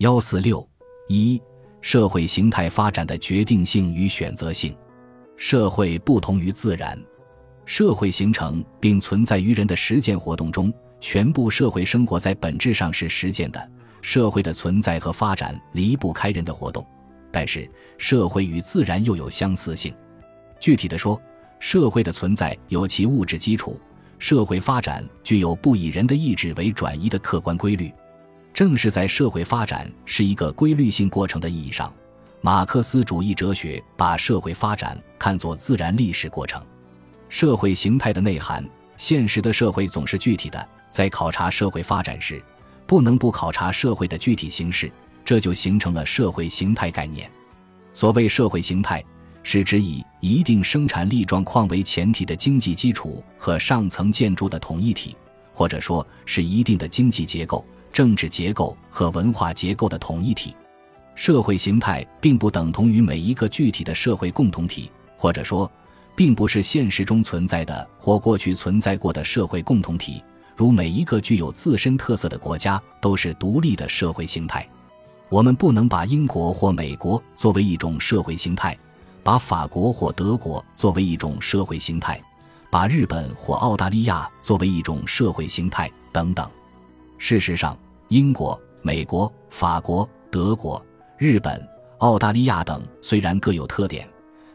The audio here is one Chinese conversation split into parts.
幺四六一，社会形态发展的决定性与选择性。社会不同于自然，社会形成并存在于人的实践活动中。全部社会生活在本质上是实践的，社会的存在和发展离不开人的活动。但是，社会与自然又有相似性。具体的说，社会的存在有其物质基础，社会发展具有不以人的意志为转移的客观规律。正是在社会发展是一个规律性过程的意义上，马克思主义哲学把社会发展看作自然历史过程。社会形态的内涵，现实的社会总是具体的，在考察社会发展时，不能不考察社会的具体形式，这就形成了社会形态概念。所谓社会形态，是指以一定生产力状况为前提的经济基础和上层建筑的统一体，或者说是一定的经济结构。政治结构和文化结构的统一体，社会形态并不等同于每一个具体的社会共同体，或者说，并不是现实中存在的或过去存在过的社会共同体。如每一个具有自身特色的国家都是独立的社会形态。我们不能把英国或美国作为一种社会形态，把法国或德国作为一种社会形态，把日本或澳大利亚作为一种社会形态等等。事实上，英国、美国、法国、德国、日本、澳大利亚等虽然各有特点，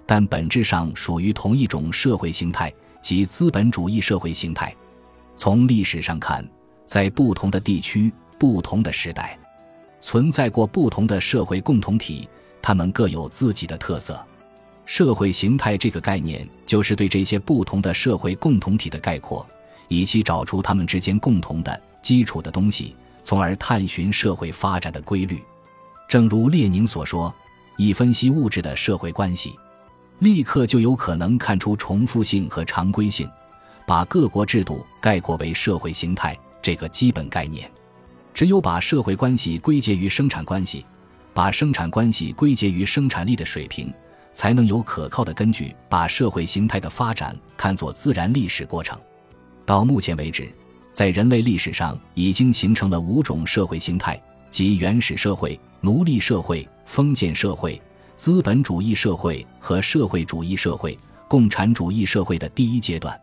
但本质上属于同一种社会形态，即资本主义社会形态。从历史上看，在不同的地区、不同的时代，存在过不同的社会共同体，它们各有自己的特色。社会形态这个概念，就是对这些不同的社会共同体的概括，以及找出它们之间共同的。基础的东西，从而探寻社会发展的规律。正如列宁所说：“一分析物质的社会关系，立刻就有可能看出重复性和常规性。把各国制度概括为社会形态这个基本概念，只有把社会关系归结于生产关系，把生产关系归结于生产力的水平，才能有可靠的根据把社会形态的发展看作自然历史过程。到目前为止。”在人类历史上，已经形成了五种社会形态，即原始社会、奴隶社会、封建社会、资本主义社会和社会主义社会、共产主义社会的第一阶段。